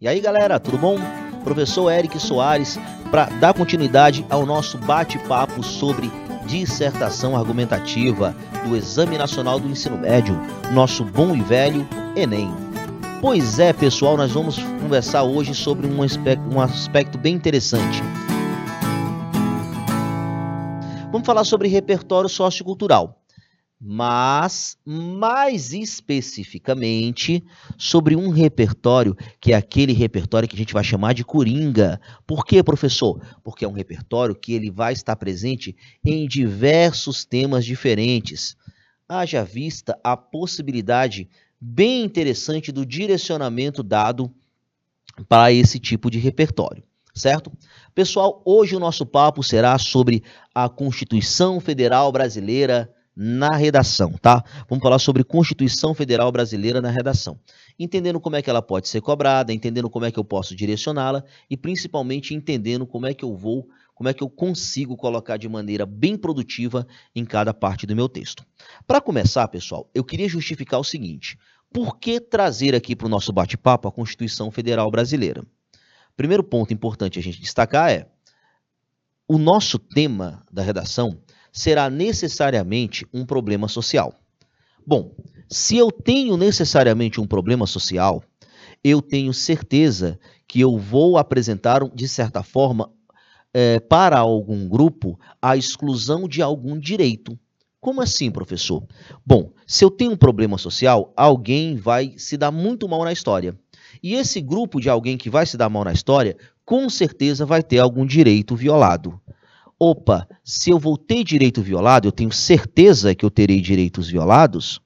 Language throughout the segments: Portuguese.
E aí, galera, tudo bom? Professor Eric Soares para dar continuidade ao nosso bate-papo sobre dissertação argumentativa do Exame Nacional do Ensino Médio, nosso bom e velho Enem. Pois é, pessoal, nós vamos conversar hoje sobre um aspecto, um aspecto bem interessante. Vamos falar sobre repertório sociocultural mas mais especificamente sobre um repertório que é aquele repertório que a gente vai chamar de coringa. Por quê, professor? Porque é um repertório que ele vai estar presente em diversos temas diferentes. Haja vista a possibilidade bem interessante do direcionamento dado para esse tipo de repertório, certo? Pessoal, hoje o nosso papo será sobre a Constituição Federal Brasileira na redação, tá? Vamos falar sobre Constituição Federal Brasileira na redação. Entendendo como é que ela pode ser cobrada, entendendo como é que eu posso direcioná-la e principalmente entendendo como é que eu vou, como é que eu consigo colocar de maneira bem produtiva em cada parte do meu texto. Para começar, pessoal, eu queria justificar o seguinte: por que trazer aqui para o nosso bate-papo a Constituição Federal Brasileira? Primeiro ponto importante a gente destacar é o nosso tema da redação será necessariamente um problema social. Bom, se eu tenho necessariamente um problema social, eu tenho certeza que eu vou apresentar, de certa forma, é, para algum grupo, a exclusão de algum direito. Como assim, professor? Bom, se eu tenho um problema social, alguém vai se dar muito mal na história. E esse grupo de alguém que vai se dar mal na história, com certeza vai ter algum direito violado opa, se eu vou ter direito violado, eu tenho certeza que eu terei direitos violados,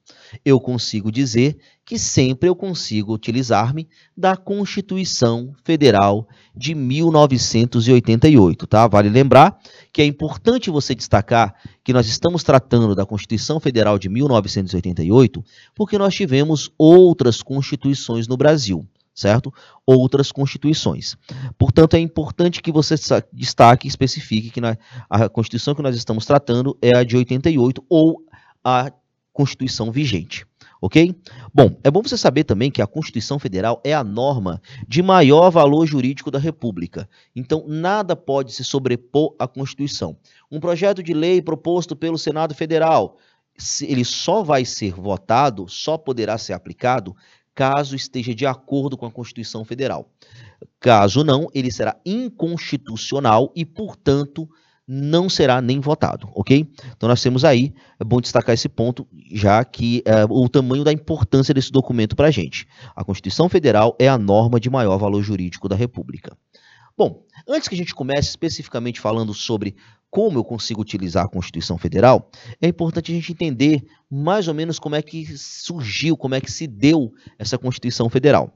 eu consigo dizer que sempre eu consigo utilizar-me da Constituição Federal de 1988, tá? Vale lembrar que é importante você destacar que nós estamos tratando da Constituição Federal de 1988 porque nós tivemos outras constituições no Brasil certo? Outras constituições. Portanto, é importante que você destaque especifique que na, a Constituição que nós estamos tratando é a de 88 ou a Constituição vigente. Ok? Bom, é bom você saber também que a Constituição Federal é a norma de maior valor jurídico da República. Então, nada pode se sobrepor à Constituição. Um projeto de lei proposto pelo Senado Federal, ele só vai ser votado, só poderá ser aplicado caso esteja de acordo com a Constituição Federal. Caso não, ele será inconstitucional e, portanto, não será nem votado, ok? Então nós temos aí, é bom destacar esse ponto, já que é, o tamanho da importância desse documento para a gente. A Constituição Federal é a norma de maior valor jurídico da República. Bom, antes que a gente comece especificamente falando sobre como eu consigo utilizar a Constituição Federal, é importante a gente entender mais ou menos como é que surgiu, como é que se deu essa Constituição Federal.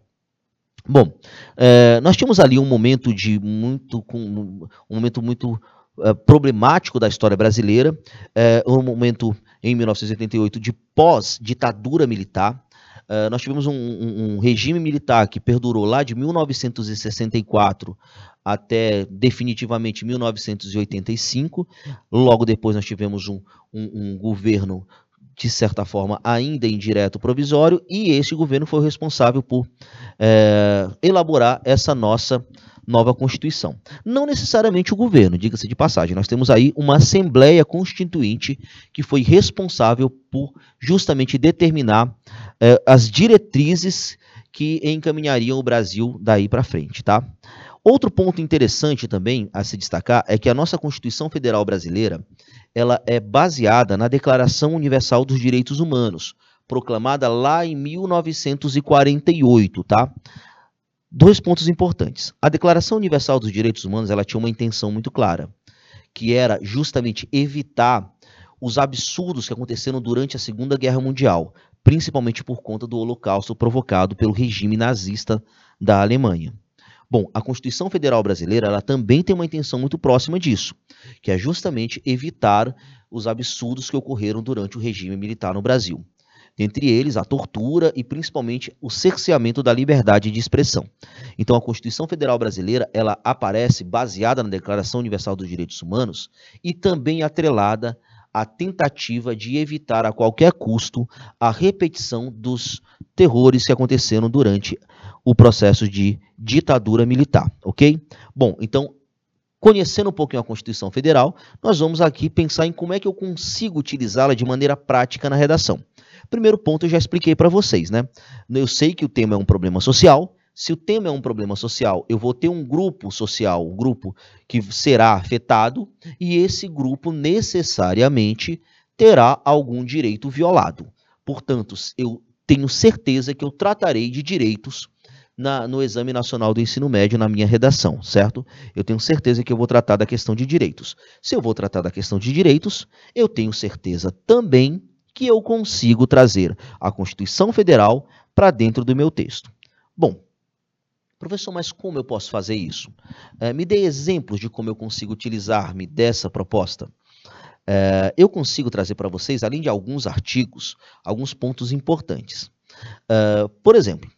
Bom, é, nós tínhamos ali um momento de muito, um momento muito é, problemático da história brasileira, é, um momento em 1988 de pós-ditadura militar. Uh, nós tivemos um, um, um, regime militar que perdurou lá de 1964 até definitivamente 1985. Logo depois nós tivemos um, um, governo de certa forma, ainda indireto provisório, e esse governo foi responsável por é, elaborar essa nossa nova Constituição. Não necessariamente o governo, diga-se de passagem, nós temos aí uma Assembleia Constituinte que foi responsável por justamente determinar é, as diretrizes que encaminhariam o Brasil daí para frente, tá? Outro ponto interessante também a se destacar é que a nossa Constituição Federal Brasileira ela é baseada na Declaração Universal dos Direitos Humanos, proclamada lá em 1948, tá? Dois pontos importantes. A Declaração Universal dos Direitos Humanos ela tinha uma intenção muito clara, que era justamente evitar os absurdos que aconteceram durante a Segunda Guerra Mundial, principalmente por conta do Holocausto provocado pelo regime nazista da Alemanha. Bom, a Constituição Federal Brasileira ela também tem uma intenção muito próxima disso, que é justamente evitar os absurdos que ocorreram durante o regime militar no Brasil. Dentre eles, a tortura e principalmente o cerceamento da liberdade de expressão. Então, a Constituição Federal Brasileira ela aparece baseada na Declaração Universal dos Direitos Humanos e também atrelada à tentativa de evitar a qualquer custo a repetição dos terrores que aconteceram durante o processo de ditadura militar, ok? Bom, então, conhecendo um pouquinho a Constituição Federal, nós vamos aqui pensar em como é que eu consigo utilizá-la de maneira prática na redação. Primeiro ponto eu já expliquei para vocês, né? Eu sei que o tema é um problema social. Se o tema é um problema social, eu vou ter um grupo social, um grupo que será afetado, e esse grupo necessariamente terá algum direito violado. Portanto, eu tenho certeza que eu tratarei de direitos na, no Exame Nacional do Ensino Médio na minha redação, certo? Eu tenho certeza que eu vou tratar da questão de direitos. Se eu vou tratar da questão de direitos, eu tenho certeza também que eu consigo trazer a Constituição Federal para dentro do meu texto. Bom, professor, mas como eu posso fazer isso? É, me dê exemplos de como eu consigo utilizar-me dessa proposta. É, eu consigo trazer para vocês, além de alguns artigos, alguns pontos importantes. É, por exemplo,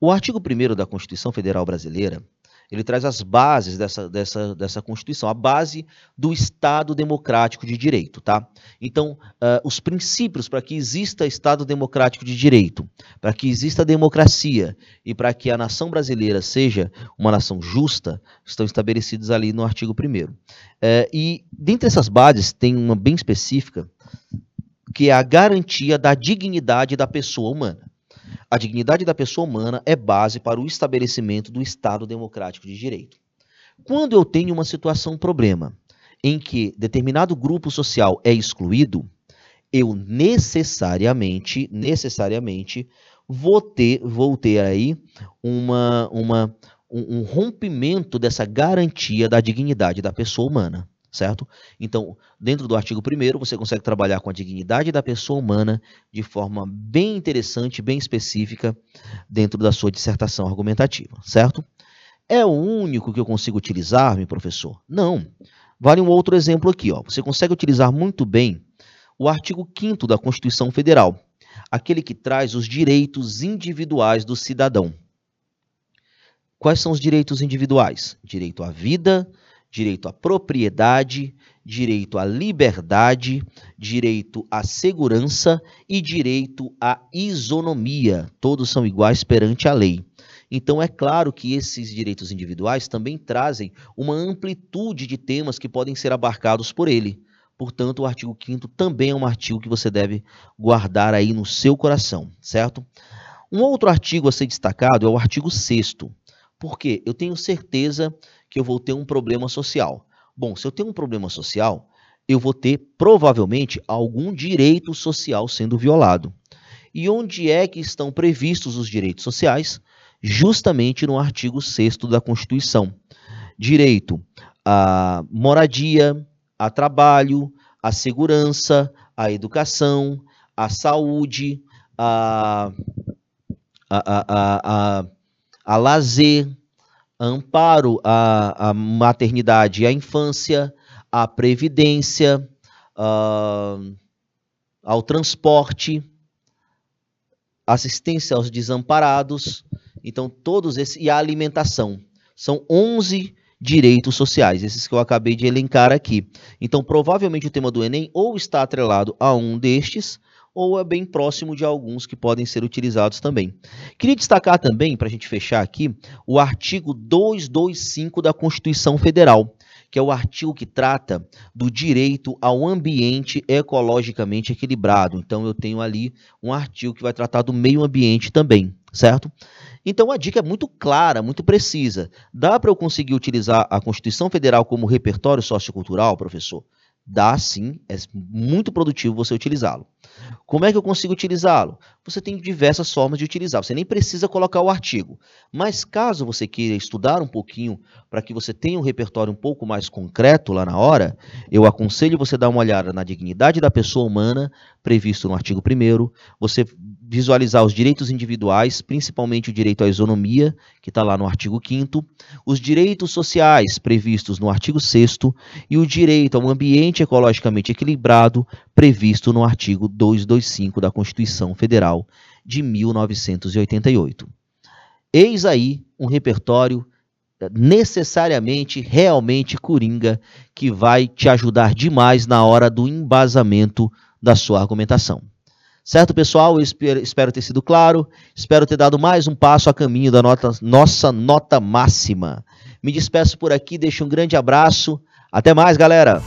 o artigo 1 da Constituição Federal Brasileira, ele traz as bases dessa, dessa, dessa Constituição, a base do Estado Democrático de Direito, tá? Então, uh, os princípios para que exista Estado Democrático de Direito, para que exista democracia e para que a nação brasileira seja uma nação justa, estão estabelecidos ali no artigo 1 uh, E, dentre essas bases, tem uma bem específica, que é a garantia da dignidade da pessoa humana. A dignidade da pessoa humana é base para o estabelecimento do Estado democrático de direito. Quando eu tenho uma situação, um problema, em que determinado grupo social é excluído, eu necessariamente, necessariamente vou ter, vou ter aí uma, uma, um, um rompimento dessa garantia da dignidade da pessoa humana certo? Então, dentro do artigo 1 você consegue trabalhar com a dignidade da pessoa humana de forma bem interessante, bem específica, dentro da sua dissertação argumentativa, certo? É o único que eu consigo utilizar, meu professor? Não. Vale um outro exemplo aqui, ó. Você consegue utilizar muito bem o artigo 5 da Constituição Federal, aquele que traz os direitos individuais do cidadão. Quais são os direitos individuais? Direito à vida, direito à propriedade, direito à liberdade, direito à segurança e direito à isonomia. Todos são iguais perante a lei. Então, é claro que esses direitos individuais também trazem uma amplitude de temas que podem ser abarcados por ele. Portanto, o artigo 5 também é um artigo que você deve guardar aí no seu coração, certo? Um outro artigo a ser destacado é o artigo 6 porque eu tenho certeza eu vou ter um problema social. Bom, se eu tenho um problema social, eu vou ter provavelmente algum direito social sendo violado. E onde é que estão previstos os direitos sociais? Justamente no artigo 6 da Constituição. Direito à moradia, a trabalho, à segurança, à educação, à saúde, a, a, a, a a lazer, amparo à, à maternidade e à infância, à previdência, ao transporte, assistência aos desamparados, então todos esses e a alimentação. São 11 direitos sociais, esses que eu acabei de elencar aqui. Então, provavelmente o tema do Enem ou está atrelado a um destes, ou é bem próximo de alguns que podem ser utilizados também. Queria destacar também, para a gente fechar aqui, o artigo 225 da Constituição Federal, que é o artigo que trata do direito ao ambiente ecologicamente equilibrado. Então, eu tenho ali um artigo que vai tratar do meio ambiente também, certo? Então, a dica é muito clara, muito precisa. Dá para eu conseguir utilizar a Constituição Federal como repertório sociocultural, professor? Dá sim, é muito produtivo você utilizá-lo. Como é que eu consigo utilizá-lo? Você tem diversas formas de utilizar. Você nem precisa colocar o artigo. Mas caso você queira estudar um pouquinho para que você tenha um repertório um pouco mais concreto lá na hora, eu aconselho você dar uma olhada na dignidade da pessoa humana, previsto no artigo 1 você visualizar os direitos individuais, principalmente o direito à isonomia, que está lá no artigo 5 os direitos sociais previstos no artigo 6 e o direito a um ambiente ecologicamente equilibrado, previsto no artigo 225 da Constituição Federal de 1988. Eis aí um repertório necessariamente, realmente coringa, que vai te ajudar demais na hora do embasamento da sua argumentação. Certo, pessoal? Espero ter sido claro. Espero ter dado mais um passo a caminho da nota, nossa nota máxima. Me despeço por aqui, deixo um grande abraço. Até mais, galera!